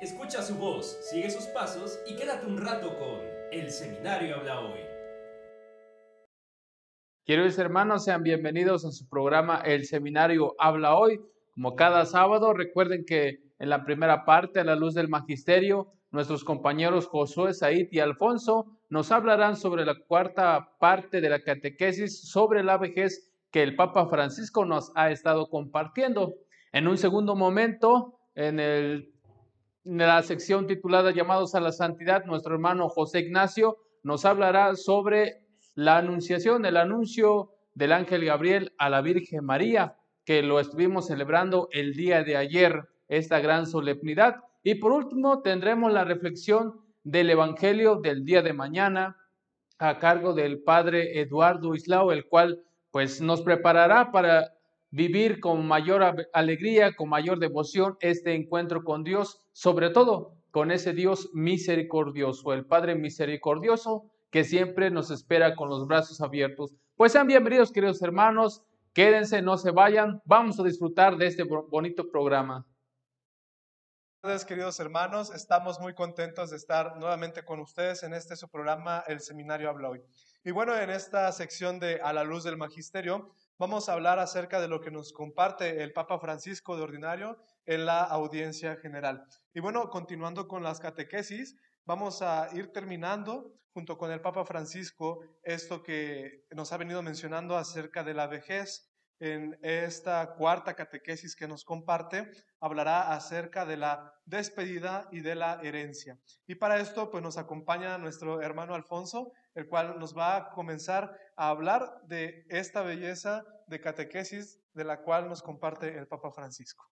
Escucha su voz, sigue sus pasos y quédate un rato con El Seminario Habla Hoy. Queridos hermanos, sean bienvenidos a su programa El Seminario Habla Hoy. Como cada sábado, recuerden que en la primera parte, a la luz del Magisterio, nuestros compañeros Josué, Said y Alfonso nos hablarán sobre la cuarta parte de la catequesis sobre la vejez que el Papa Francisco nos ha estado compartiendo. En un segundo momento, en, el, la sección titulada Llamados a la Santidad, nuestro hermano José Ignacio nos hablará sobre la anunciación, el anuncio del ángel Gabriel a la Virgen María, que lo estuvimos celebrando el día de ayer, esta gran solemnidad. Y por último, tendremos la reflexión del Evangelio del día de mañana a cargo del Padre Eduardo Islao, el cual pues nos preparará para vivir con mayor alegría, con mayor devoción este encuentro con Dios, sobre todo con ese Dios misericordioso, el Padre misericordioso que siempre nos espera con los brazos abiertos. Pues sean bienvenidos, queridos hermanos, quédense, no se vayan, vamos a disfrutar de este bonito programa. Queridos hermanos. Estamos muy contentos de estar nuevamente con ustedes en este su programa, El Seminario Habla Hoy. Y bueno, en esta sección de A la Luz del Magisterio, vamos a hablar acerca de lo que nos comparte el Papa Francisco de Ordinario en la audiencia general. Y bueno, continuando con las catequesis, vamos a ir terminando junto con el Papa Francisco esto que nos ha venido mencionando acerca de la vejez en esta cuarta catequesis que nos comparte, hablará acerca de la despedida y de la herencia. Y para esto, pues nos acompaña nuestro hermano Alfonso, el cual nos va a comenzar a hablar de esta belleza de catequesis de la cual nos comparte el Papa Francisco.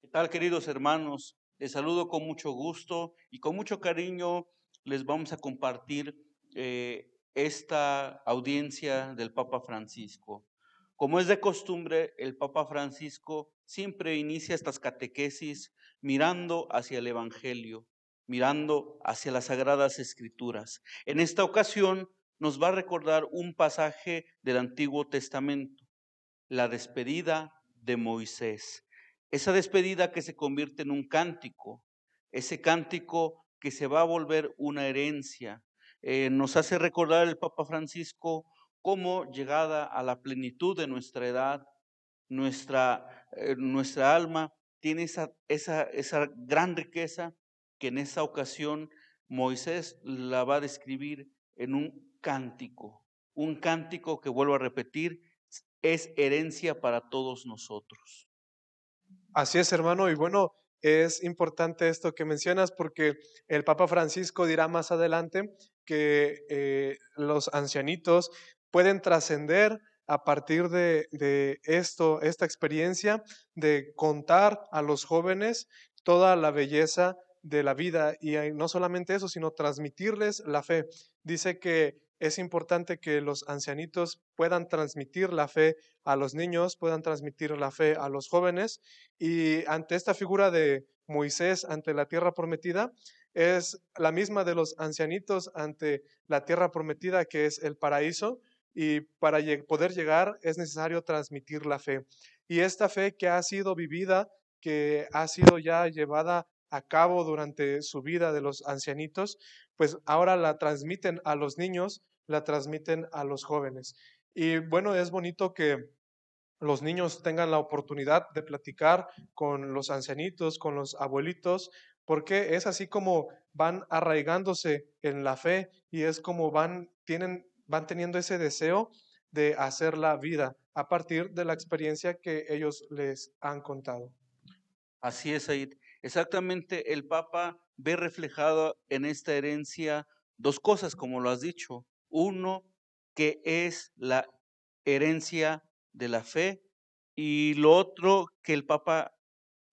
¿Qué tal, queridos hermanos? Les saludo con mucho gusto y con mucho cariño les vamos a compartir eh, esta audiencia del Papa Francisco. Como es de costumbre, el Papa Francisco siempre inicia estas catequesis mirando hacia el Evangelio, mirando hacia las sagradas escrituras. En esta ocasión nos va a recordar un pasaje del Antiguo Testamento, la despedida de Moisés. Esa despedida que se convierte en un cántico, ese cántico que se va a volver una herencia. Eh, nos hace recordar el Papa Francisco cómo llegada a la plenitud de nuestra edad, nuestra, eh, nuestra alma tiene esa, esa, esa gran riqueza que en esa ocasión Moisés la va a describir en un cántico, un cántico que vuelvo a repetir, es herencia para todos nosotros. Así es, hermano, y bueno, es importante esto que mencionas porque el Papa Francisco dirá más adelante que eh, los ancianitos pueden trascender a partir de, esto, esta experiencia de contar a los jóvenes toda la belleza de la vida y no solamente eso, sino transmitirles la fe. Dice que es importante que los ancianitos puedan transmitir la fe a los niños, puedan transmitir la fe a los jóvenes y ante esta figura de Moisés ante la tierra prometida, es la misma de los ancianitos ante la tierra prometida que es el paraíso, y para poder llegar es necesario transmitir la fe. Y esta fe que ha sido vivida, que ha sido ya llevada a cabo durante su vida de los ancianitos, pues ahora la transmiten a los niños, la transmiten a los jóvenes. Y bueno, es bonito que los niños tengan la oportunidad de platicar con los ancianitos, con los abuelitos, porque es así como van arraigándose en la fe y es como van, tienen van teniendo ese deseo de hacer la vida a partir de la experiencia que ellos les han contado. Así es, Aid. Exactamente, el Papa ve reflejado en esta herencia dos cosas, como lo has dicho. Uno, que es la herencia de la fe, y lo otro que el Papa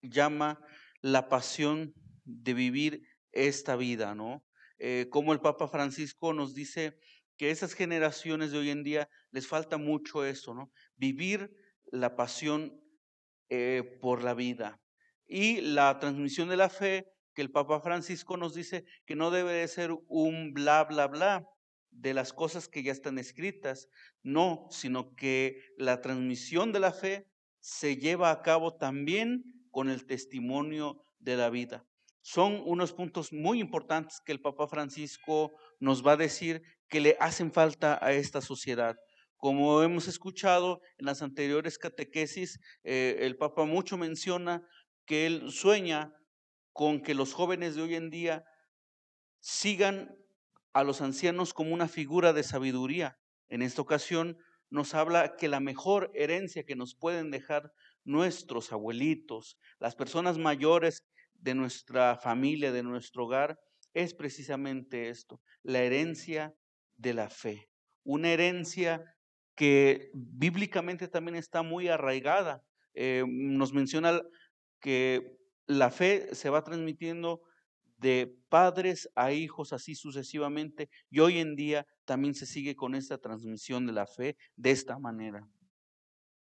llama la pasión de vivir esta vida, ¿no? Eh, como el Papa Francisco nos dice que esas generaciones de hoy en día les falta mucho eso, ¿no? Vivir la pasión eh, por la vida. Y la transmisión de la fe, que el Papa Francisco nos dice que no debe de ser un bla, bla, bla de las cosas que ya están escritas, no, sino que la transmisión de la fe se lleva a cabo también con el testimonio de la vida. son unos puntos muy importantes que el Papa Francisco nos va a decir que le hacen falta a esta sociedad. Como hemos escuchado en las anteriores catequesis, eh, el Papa mucho menciona que él sueña con que los jóvenes de hoy en día sigan a los ancianos como una figura de sabiduría. En esta ocasión nos habla que la mejor herencia que nos pueden dejar nuestros abuelitos, las personas mayores de nuestra familia, de nuestro hogar, es precisamente esto, la herencia de la fe. Una herencia que bíblicamente también está muy arraigada. Eh, nos menciona que la fe se va transmitiendo de padres a hijos así sucesivamente y hoy en día también se sigue con esta transmisión de la fe de esta manera.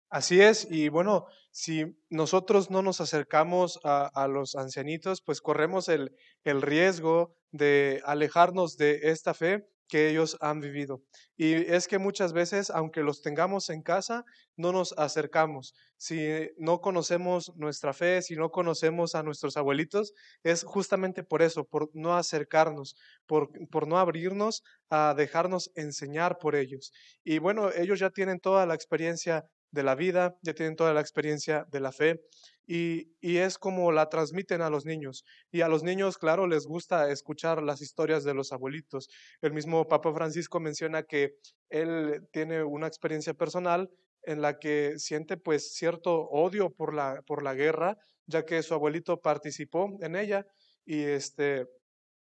Así es, y bueno, si nosotros no nos acercamos a, los ancianitos, pues corremos el, el riesgo de alejarnos de esta fe que ellos han vivido. Y es que muchas veces, aunque los tengamos en casa, no nos acercamos. Si no conocemos nuestra fe, si no conocemos a nuestros abuelitos, es justamente por eso, por no acercarnos, por, por no abrirnos a dejarnos enseñar por ellos. Y bueno, ellos ya tienen toda la experiencia de la vida, ya tienen toda la experiencia de la fe y, es como la transmiten a los niños. Y a los niños, claro, les gusta escuchar las historias de los abuelitos. El mismo Papa Francisco menciona que él tiene una experiencia personal en la que siente pues cierto odio por la, por la guerra, ya que su abuelito participó en ella y este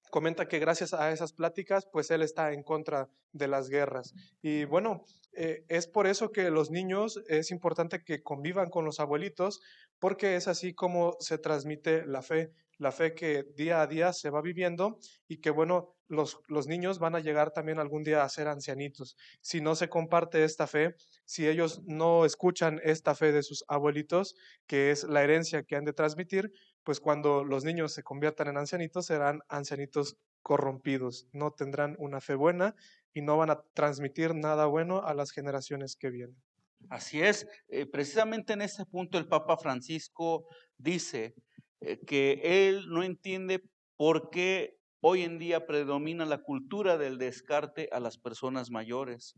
comenta que gracias a esas pláticas, pues él está en contra de las guerras. Y bueno, eh, es por eso que los niños es importante que convivan con los abuelitos, porque es así como se transmite la fe, la fe que día a día se va viviendo y que bueno, los, los niños van a llegar también algún día a ser ancianitos. Si no se comparte esta fe, si ellos no escuchan esta fe de sus abuelitos, que es la herencia que han de transmitir, pues cuando los niños se conviertan en ancianitos serán ancianitos corrompidos, no tendrán una fe buena y no van a transmitir nada bueno a las generaciones que vienen. Así es, eh, precisamente en ese punto el Papa Francisco dice eh, que él no entiende por qué hoy en día predomina la cultura del descarte a las personas mayores,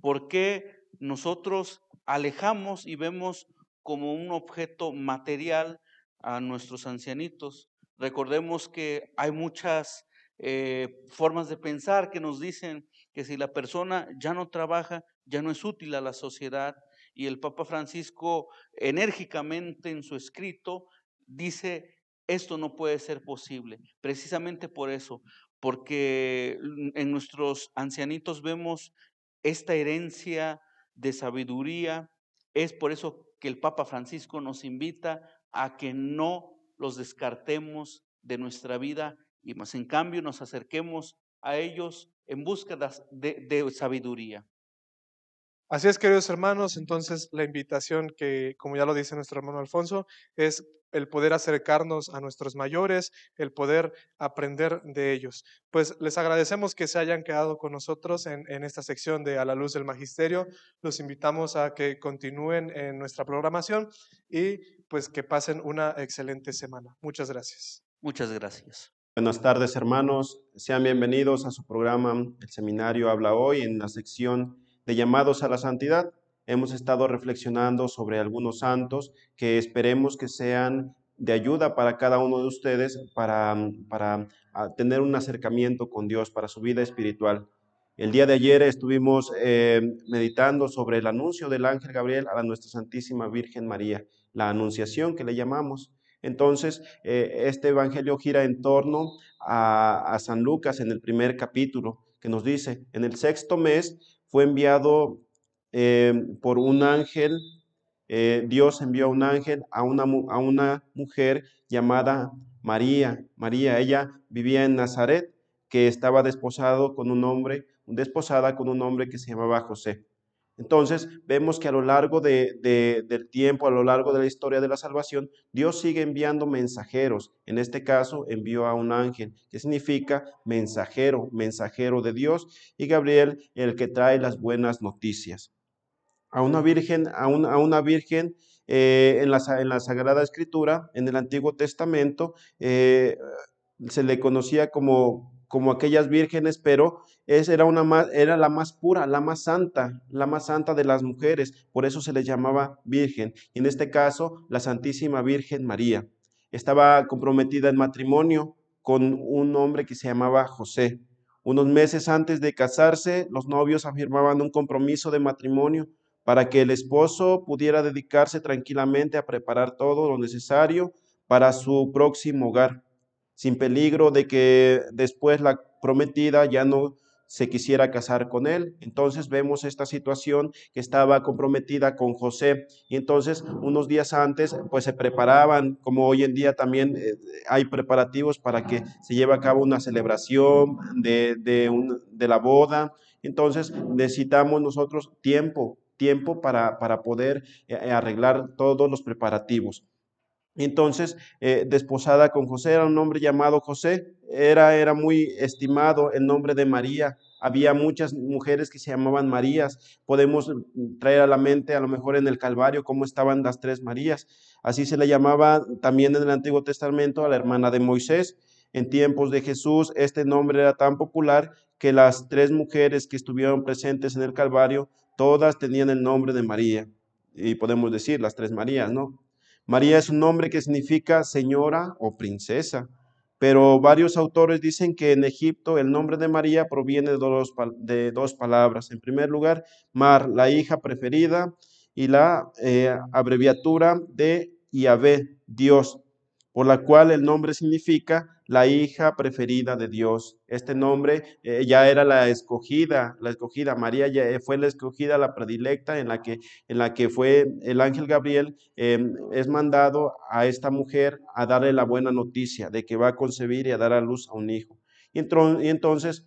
por qué nosotros alejamos y vemos como un objeto material a nuestros ancianitos. Recordemos que hay muchas eh, formas de pensar que nos dicen que si la persona ya no trabaja, ya no es útil a la sociedad. Y el Papa Francisco enérgicamente en su escrito dice, esto no puede ser posible. Precisamente por eso, porque en nuestros ancianitos vemos esta herencia de sabiduría. Es por eso que el Papa Francisco nos invita a que no los descartemos de nuestra vida y más en cambio nos acerquemos a ellos en búsqueda de, sabiduría. Así es, queridos hermanos, entonces la invitación que, como ya lo dice nuestro hermano Alfonso, es el poder acercarnos a nuestros mayores, el poder aprender de ellos. Pues les agradecemos que se hayan quedado con nosotros en, en esta sección de A la Luz del Magisterio. Los invitamos a que continúen en nuestra programación y pues que pasen una excelente semana. Muchas gracias. Muchas gracias. Buenas tardes, hermanos. Sean bienvenidos a su programa El Seminario Habla Hoy en la sección de llamados a la santidad. Hemos estado reflexionando sobre algunos santos que esperemos que sean de ayuda para cada uno de ustedes para, para ah, tener un acercamiento con Dios, para su vida espiritual. El día de ayer estuvimos eh, meditando sobre el anuncio del ángel Gabriel a la Nuestra Santísima Virgen María, la anunciación que le llamamos. Entonces, eh, este evangelio gira en torno a, a San Lucas en el primer capítulo, que nos dice, en el sexto mes fue enviado eh, por un ángel, eh, Dios envió un ángel a una, a una mujer llamada María. María, ella vivía en Nazaret, que estaba desposado con un hombre, desposada con un hombre que se llamaba José. Entonces, vemos que a lo largo de, del tiempo, a lo largo de la historia de la salvación, Dios sigue enviando mensajeros. En este caso, envió a un ángel, que significa mensajero, mensajero de Dios, y Gabriel, el que trae las buenas noticias. A una virgen, a una, virgen eh, en, la, en, la, Sagrada Escritura, en el Antiguo Testamento, eh, se le conocía como, como aquellas vírgenes, pero es, era, una más, era la más pura, la más santa, la más santa de las mujeres, por eso se le llamaba virgen. Y en este caso, la Santísima Virgen María. Estaba comprometida en matrimonio con un hombre que se llamaba José. Unos meses antes de casarse, los novios afirmaban un compromiso de matrimonio para que el esposo pudiera dedicarse tranquilamente a preparar todo lo necesario para su próximo hogar, sin peligro de que después la prometida ya no se quisiera casar con él. Entonces vemos esta situación que estaba comprometida con José. Y entonces unos días antes, pues se preparaban, como hoy en día también eh, hay preparativos para que se lleve a cabo una celebración de, de, la boda. Entonces necesitamos nosotros tiempo, tiempo para, para poder eh, arreglar todos los preparativos. Entonces, eh, desposada con José, era un hombre llamado José, era, era muy estimado el nombre de María. Había muchas mujeres que se llamaban Marías. Podemos traer a la mente a lo mejor en el Calvario cómo estaban las tres Marías. Así se le llamaba también en el Antiguo Testamento a la hermana de Moisés. En tiempos de Jesús este nombre era tan popular que las tres mujeres que estuvieron presentes en el Calvario, todas tenían el nombre de María. Y podemos decir las tres Marías, ¿no? María es un nombre que significa señora o princesa, pero varios autores dicen que en Egipto el nombre de María proviene de dos, palabras. En primer lugar, Mar, la hija preferida, y la eh, abreviatura de Yahvé, Dios por la cual el nombre significa la hija preferida de Dios. Este nombre eh, ya era la escogida, la escogida. María ya eh, fue la escogida, la predilecta, en la que, en la que fue el ángel Gabriel, em, es mandado a esta mujer a darle la buena noticia de que va a concebir y a dar a luz a un hijo. y entonces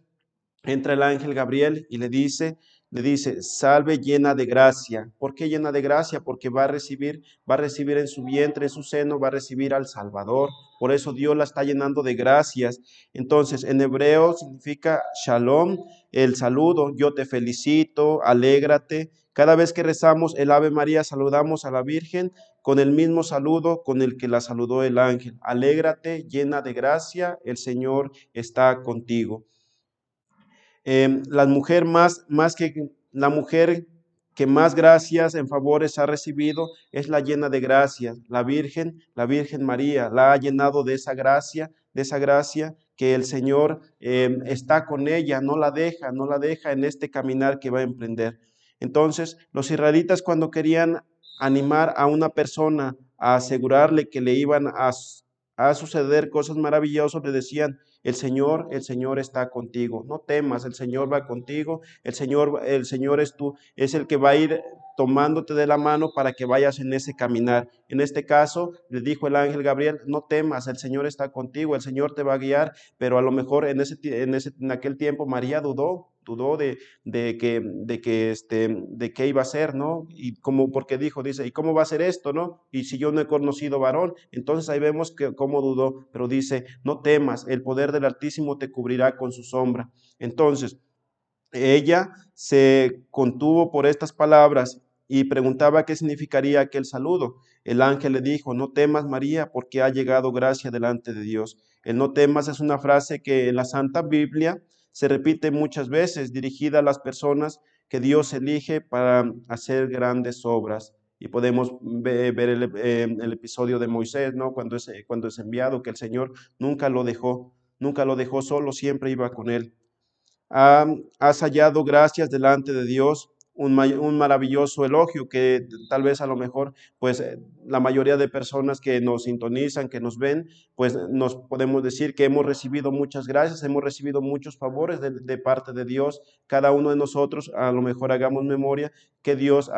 entra el ángel Gabriel y le dice, le dice, salve llena de gracia. ¿Por qué llena de gracia? Porque va a recibir, va a recibir en su vientre, en su seno, va a recibir al Salvador. Por eso Dios la está llenando de gracias. Entonces, en hebreo significa shalom, el saludo, yo te felicito, alégrate. Cada vez que rezamos el Ave María, saludamos a la Virgen con el mismo saludo con el que la saludó el ángel. Alégrate, llena de gracia, el Señor está contigo. Em, la mujer más, más que la mujer que más gracias en favores ha recibido es la llena de gracias. La Virgen, la Virgen María, la ha llenado de esa gracia, de esa gracia que el Señor em, está con ella, no la deja, no la deja en este caminar que va a emprender. Entonces, los israelitas cuando querían animar a una persona a asegurarle que le iban a, a suceder cosas maravillosas, le decían, el Señor, el Señor está contigo. No temas, el Señor va contigo. El Señor, el Señor es tú, es el que va a ir tomándote de la mano para que vayas en ese caminar. En este caso, le dijo el ángel Gabriel, no temas, el Señor está contigo, el Señor te va a guiar, pero a lo mejor en, ese, en, ese, en aquel tiempo María dudó, dudó de, de, que, de, que, este, de qué iba a ser, ¿no? Y como, porque dijo, dice, ¿y cómo va a ser esto, no? Y si yo no he conocido varón, entonces ahí vemos que cómo dudó, pero dice, no temas, el poder del Altísimo te cubrirá con su sombra. Entonces, ella se contuvo por estas palabras y preguntaba qué significaría aquel saludo. El ángel le dijo, no temas María, porque ha llegado gracia delante de Dios. El no temas es una frase que en la Santa Biblia se repite muchas veces, dirigida a las personas que Dios elige para hacer grandes obras. Y podemos ver eh, el, episodio de Moisés, ¿no? Cuando es, cuando es enviado, que el Señor nunca lo dejó, nunca lo dejó solo, siempre iba con él. has hallado gracias delante de Dios un, maravilloso elogio que tal vez a lo mejor, pues eh, la mayoría de personas que nos sintonizan, que nos ven, pues nos podemos decir que hemos recibido muchas gracias, hemos recibido muchos favores de, parte de Dios. Cada uno de nosotros, a lo mejor hagamos memoria que Dios,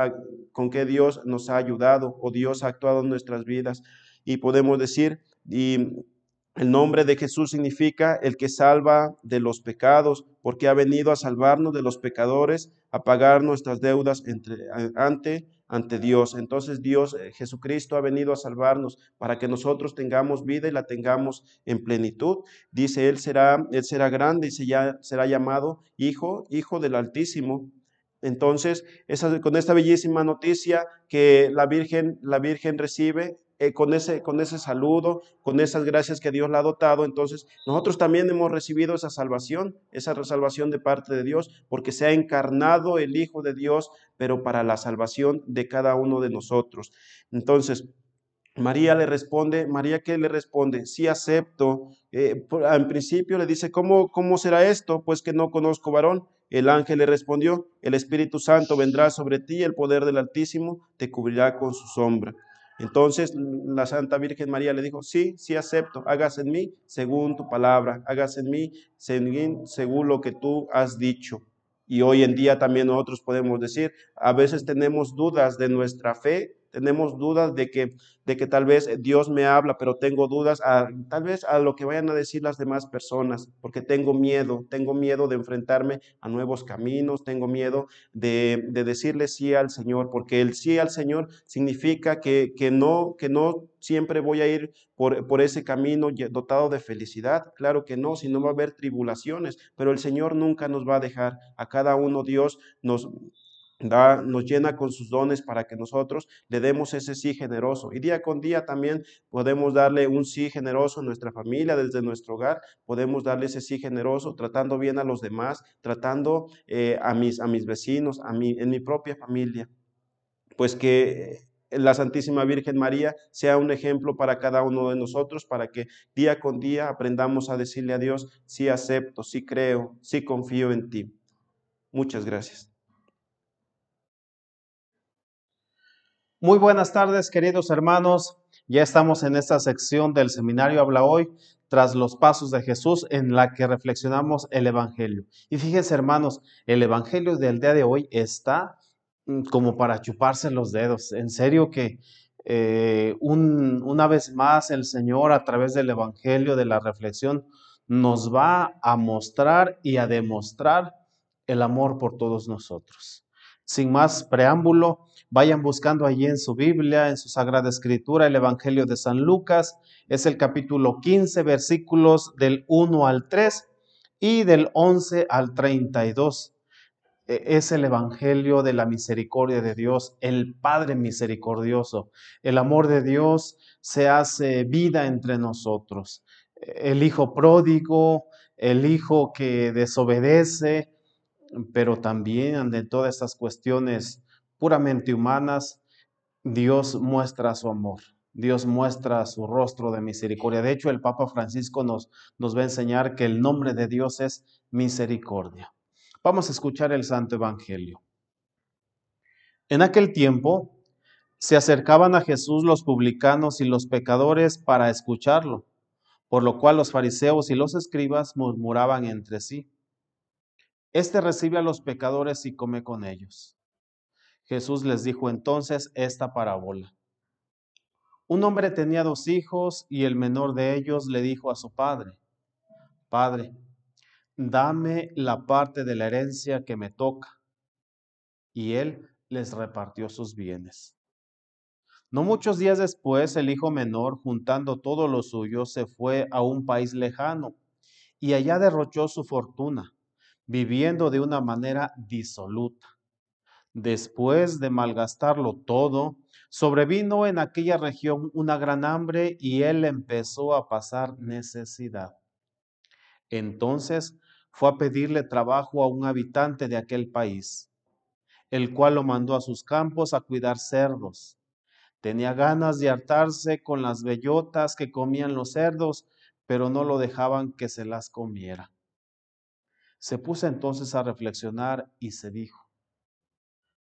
con qué Dios nos ha ayudado o Dios ha actuado en nuestras vidas. Y podemos decir, y el nombre de Jesús significa el que salva de los pecados, porque ha venido a salvarnos de los pecadores, a pagar nuestras deudas entre, ante, ante Dios. Entonces Dios, eh, Jesucristo ha venido a salvarnos para que nosotros tengamos vida y la tengamos en plenitud. Dice, Él será, él será grande y será llamado Hijo, Hijo del Altísimo. Entonces, con esta bellísima noticia que la Virgen, la Virgen recibe, eh, con, ese, con ese saludo, con esas gracias que Dios le ha dotado, entonces nosotros también hemos recibido esa salvación, esa salvación de parte de Dios, porque se ha encarnado el Hijo de Dios, pero para la salvación de cada uno de nosotros. Entonces, María le responde, María qué le responde, sí acepto. Eh, en principio le dice, ¿cómo, ¿cómo será esto? Pues que no conozco varón. El ángel le respondió, el Espíritu Santo vendrá sobre ti, el poder del Altísimo te cubrirá con su sombra. Entonces la Santa Virgen María le dijo, sí, sí acepto, hágase en mí según tu palabra, hágase en mí según, según lo que tú has dicho. Y hoy en día también nosotros podemos decir, a veces tenemos dudas de nuestra fe, tenemos dudas de que, de que tal vez Dios me habla, pero tengo dudas a, tal vez a lo que vayan a decir las demás personas, porque tengo miedo, tengo miedo de enfrentarme a nuevos caminos, tengo miedo de, de decirle sí al Señor, porque el sí al Señor significa que, que, no, que no siempre voy a ir por, por ese camino dotado de felicidad, claro que no, si no va a haber tribulaciones, pero el Señor nunca nos va a dejar, a cada uno Dios nos nos llena con sus dones para que nosotros le demos ese sí generoso. Y día con día también podemos darle un sí generoso a nuestra familia, desde nuestro hogar, podemos darle ese sí generoso, tratando bien a los demás, tratando eh, a, mis, a mis vecinos, a mí, en mi propia familia. Pues que la Santísima Virgen María sea un ejemplo para cada uno de nosotros, para que día con día aprendamos a decirle a Dios, sí acepto, sí creo, sí confío en ti. Muchas gracias. Muy buenas tardes, queridos hermanos. Ya estamos en esta sección del seminario Habla Hoy, tras los pasos de Jesús, en la que reflexionamos el Evangelio. Y fíjense, hermanos, el Evangelio del día de hoy está mm, como para chuparse los dedos. En serio que eh, una vez más el Señor, a través del Evangelio, de la reflexión, nos va a mostrar y a demostrar el amor por todos nosotros. Sin más preámbulo, Vayan buscando allí en su Biblia, en su Sagrada Escritura, el Evangelio de San Lucas. Es el capítulo 15, versículos del 1 al 3 y del 11 al 32. E, es el Evangelio de la misericordia de Dios, el Padre misericordioso. El amor de Dios se hace vida entre nosotros. El Hijo pródigo, el Hijo que desobedece, pero también de todas estas cuestiones puramente humanas, Dios muestra su amor. Dios muestra su rostro de misericordia. De hecho, el Papa Francisco nos, nos va a enseñar que el nombre de Dios es misericordia. Vamos a escuchar el Santo Evangelio. En aquel tiempo se acercaban a Jesús los publicanos y los pecadores para escucharlo, por lo cual los fariseos y los escribas murmuraban entre sí. Este recibe a los pecadores y come con ellos. Jesús les dijo entonces esta parábola. Un hombre tenía dos hijos y el menor de ellos le dijo a su padre, Padre, dame la parte de la herencia que me toca. Y él les repartió sus bienes. No muchos días después, el hijo menor, juntando todo lo suyo, se fue a un país lejano y allá derrochó su fortuna, viviendo de una manera disoluta. Después de malgastarlo todo, sobrevino en aquella región una gran hambre y él empezó a pasar necesidad. Entonces fue a pedirle trabajo a un habitante de aquel país, el cual lo mandó a sus campos a cuidar cerdos. Tenía ganas de hartarse con las bellotas que comían los cerdos, pero no lo dejaban que se las comiera. Se puso entonces a reflexionar y se dijo,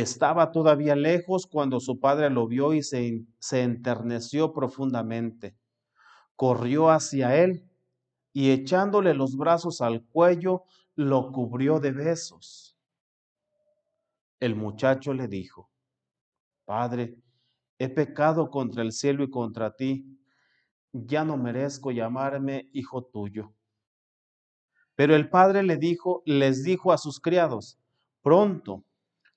Estaba todavía lejos cuando su padre lo vio y se, se enterneció profundamente. Corrió hacia él y echándole los brazos al cuello, lo cubrió de besos. El muchacho le dijo, Padre, he pecado contra el cielo y contra ti, ya no merezco llamarme hijo tuyo. Pero el padre le dijo, les dijo a sus criados, pronto,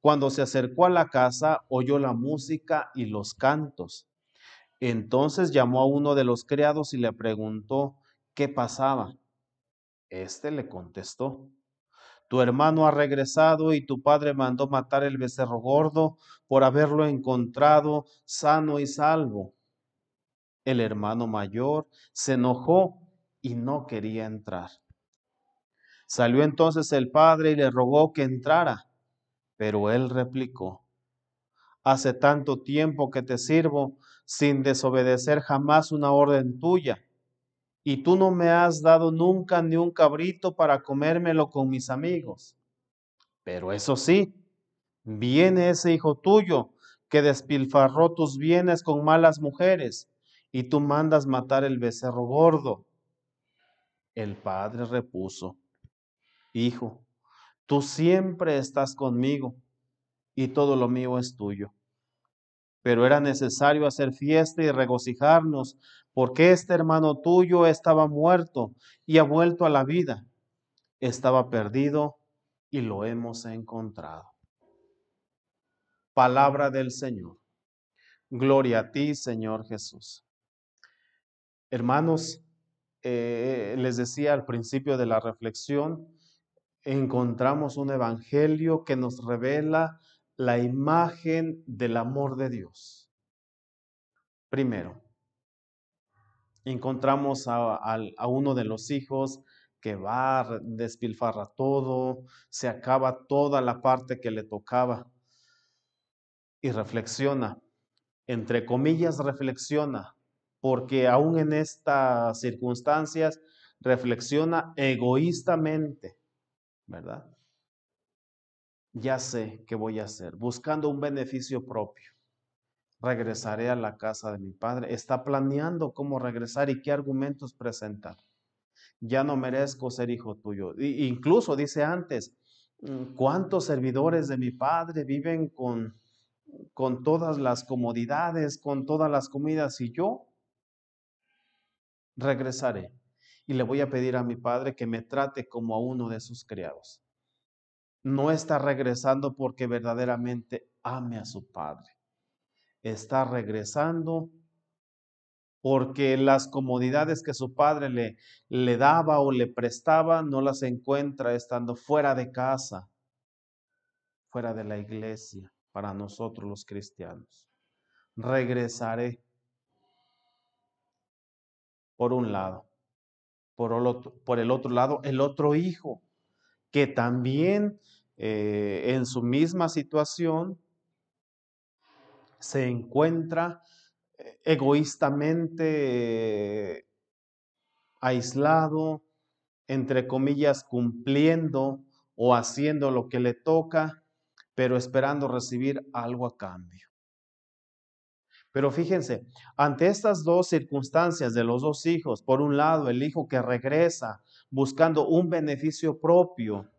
cuando se acercó a la casa, oyó la música y los cantos. Entonces llamó a uno de los criados y le preguntó qué pasaba. Este le contestó, tu hermano ha regresado y tu padre mandó matar el becerro gordo por haberlo encontrado sano y salvo. El hermano mayor se enojó y no quería entrar. Salió entonces el padre y le rogó que entrara, pero él replicó, hace tanto tiempo que te sirvo sin desobedecer jamás una orden tuya, y tú no me has dado nunca ni un cabrito para comérmelo con mis amigos. Pero eso sí, viene ese hijo tuyo que despilfarró tus bienes con malas mujeres, y tú mandas matar el becerro gordo. El padre repuso, Hijo, tú siempre estás conmigo y todo lo mío es tuyo. Pero era necesario hacer fiesta y regocijarnos, porque este hermano tuyo estaba muerto y ha vuelto a la vida. Estaba perdido y lo hemos encontrado. Palabra del Señor. Gloria a ti, Señor Jesús. Hermanos, eh, les decía al principio de la reflexión, encontramos un evangelio que nos revela la imagen del amor de Dios. Primero, encontramos a, uno de los hijos que va, despilfarra todo, se acaba toda la parte que le tocaba y reflexiona, entre comillas reflexiona, porque aún en estas circunstancias reflexiona egoístamente ¿verdad? Ya sé qué voy a hacer, buscando un beneficio propio. Regresaré a la casa de mi padre. Está planeando cómo regresar y qué argumentos presentar. Ya no merezco ser hijo tuyo. incluso dice antes, ¿cuántos servidores de mi padre viven con, con todas las comodidades, con todas las comidas y yo regresaré? Y le voy a pedir a mi padre que me trate como a uno de sus criados. No está regresando porque verdaderamente ame a su padre. Está regresando porque las comodidades que su padre le, le daba o le prestaba no las encuentra estando fuera de casa, fuera de la iglesia, para nosotros los cristianos. Regresaré por un lado por el otro, lado, el otro hijo, que también eh, en su misma situación se encuentra eh, egoístamente aislado, entre comillas, cumpliendo o haciendo lo que le toca, pero esperando recibir algo a cambio. Pero fíjense, ante estas dos circunstancias de los dos hijos, por un lado el hijo que regresa buscando un beneficio propio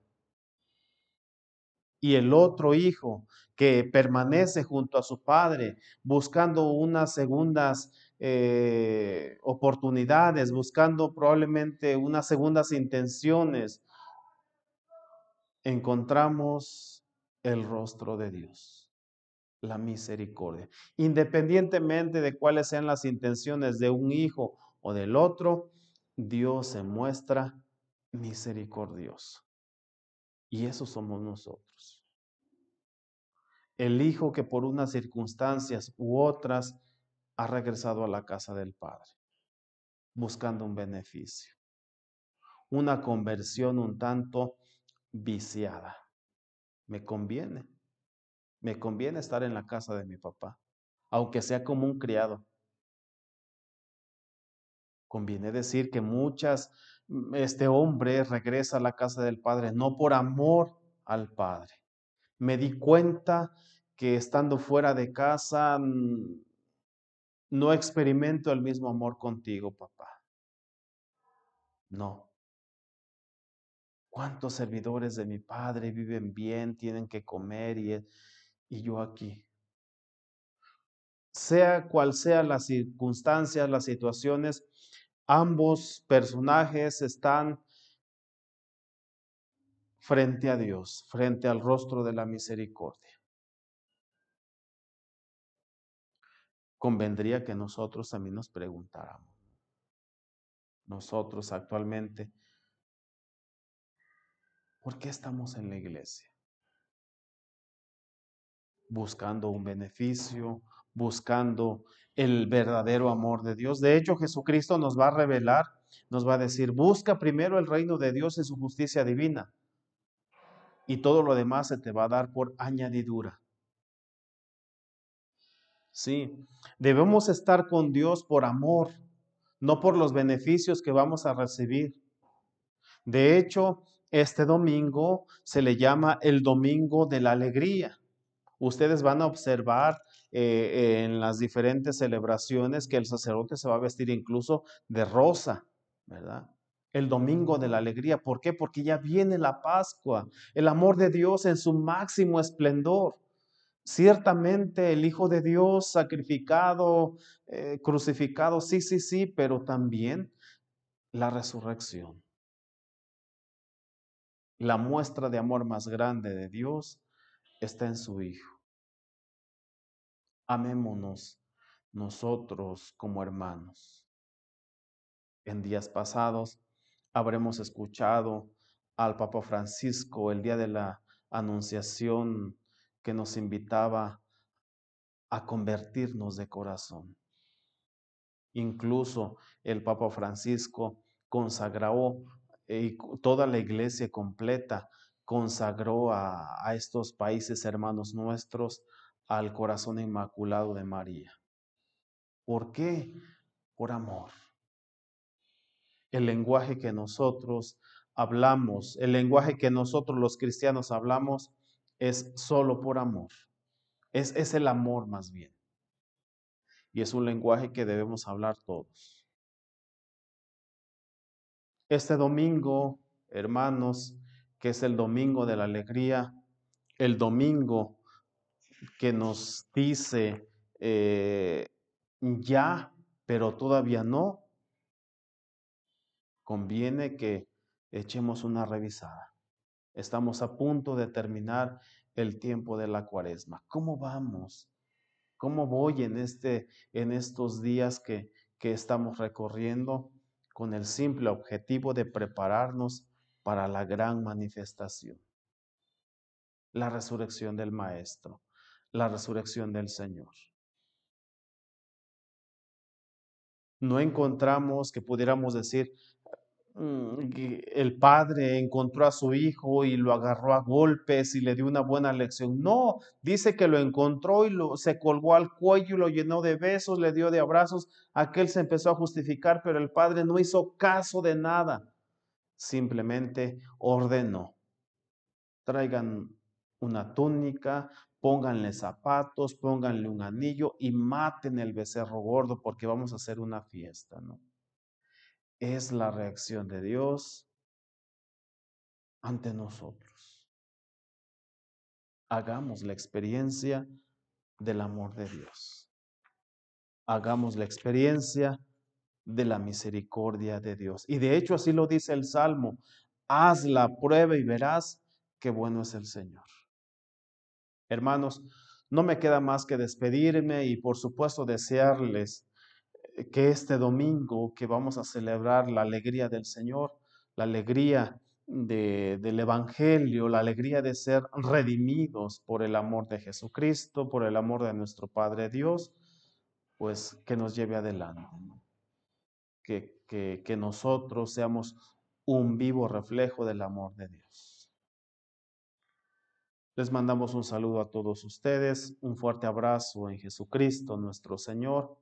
y el otro hijo que permanece junto a su padre buscando unas segundas eh, oportunidades, buscando probablemente unas segundas intenciones, encontramos el rostro de Dios la misericordia. Independientemente de cuáles sean las intenciones de un hijo o del otro, Dios se muestra misericordioso. Y eso somos nosotros. El hijo que por unas circunstancias u otras ha regresado a la casa del Padre, buscando un beneficio. Una conversión un tanto viciada. Me conviene Me conviene estar en la casa de mi papá, aunque sea como un criado. Conviene decir que muchas, mm, este hombre regresa a la casa del padre no por amor al padre. Me di cuenta que estando fuera de casa mm, no experimento el mismo amor contigo, papá. No. ¿Cuántos servidores de mi padre viven bien, tienen que comer y, y yo aquí? Sea cual sea las circunstancias, las situaciones, ambos personajes están frente a Dios, frente al rostro de la misericordia. Convendría que nosotros también nos preguntáramos, nosotros actualmente, ¿por qué estamos en la iglesia? Buscando un beneficio, buscando el verdadero amor de Dios. De hecho, Jesucristo nos va a revelar, nos va a decir, busca primero el reino de Dios y su justicia divina. Y todo lo demás se te va a dar por añadidura. Sí, debemos estar con Dios por amor, no por los beneficios que vamos a recibir. De hecho, este domingo se le llama el domingo de la alegría. Ustedes van a observar eh, en las diferentes celebraciones que el sacerdote se va a vestir incluso de rosa, ¿verdad? El domingo de la alegría. ¿Por qué? Porque ya viene la Pascua, el amor de Dios en su máximo esplendor. Ciertamente el Hijo de Dios sacrificado, eh, crucificado, sí, sí, sí, pero también la resurrección. La muestra de amor más grande de Dios está en su Hijo. Amémonos nosotros como hermanos. En días pasados habremos escuchado al Papa Francisco el día de la Anunciación que nos invitaba a convertirnos de corazón. Incluso el Papa Francisco consagró y toda la iglesia completa consagró a, estos países hermanos nuestros al corazón inmaculado de María. ¿Por qué? Por amor. El lenguaje que nosotros hablamos, el lenguaje que nosotros los cristianos hablamos, es solo por amor. Es, es el amor más bien. Y es un lenguaje que debemos hablar todos. Este domingo, hermanos, que es el domingo de la alegría, el domingo que nos dice eh, ya, pero todavía no, conviene que echemos una revisada. Estamos a punto de terminar el tiempo de la cuaresma. ¿Cómo vamos? ¿Cómo voy en, este, en estos días que, que estamos recorriendo con el simple objetivo de prepararnos para la gran manifestación? La resurrección del Maestro, la resurrección del Señor. No encontramos que pudiéramos decir, Mm, el padre encontró a su hijo y lo agarró a golpes y le dio una buena lección. No, dice que lo encontró y lo, se colgó al cuello y lo llenó de besos, le dio de abrazos. Aquel se empezó a justificar, pero el padre no hizo caso de nada. Simplemente ordenó. Traigan una túnica, pónganle zapatos, pónganle un anillo y maten el becerro gordo porque vamos a hacer una fiesta, ¿no? es la reacción de Dios ante nosotros. Hagamos la experiencia del amor de Dios. Hagamos la experiencia de la misericordia de Dios. Y de hecho así lo dice el Salmo. Haz la prueba y verás qué bueno es el Señor. Hermanos, no me queda más que despedirme y por supuesto desearles que este domingo que vamos a celebrar la alegría del Señor, la alegría del Evangelio, la alegría de ser redimidos por el amor de Jesucristo, por el amor de nuestro Padre Dios, pues que nos lleve adelante. Que, nosotros seamos un vivo reflejo del amor de Dios. Les mandamos un saludo a todos ustedes, un fuerte abrazo en Jesucristo nuestro Señor.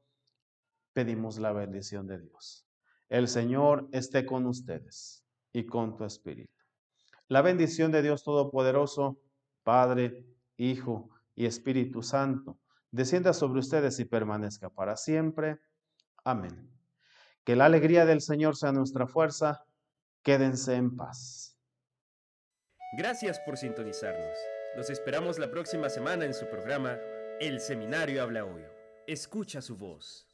Pedimos la bendición de Dios. El Señor esté con ustedes y con tu espíritu. La bendición de Dios Todopoderoso, Padre, Hijo y Espíritu Santo, descienda sobre ustedes y permanezca para siempre. Amén. Que la alegría del Señor sea nuestra fuerza. Quédense en paz. Gracias por sintonizarnos. Los esperamos la próxima semana en su programa El Seminario Habla Hoy. Escucha su voz.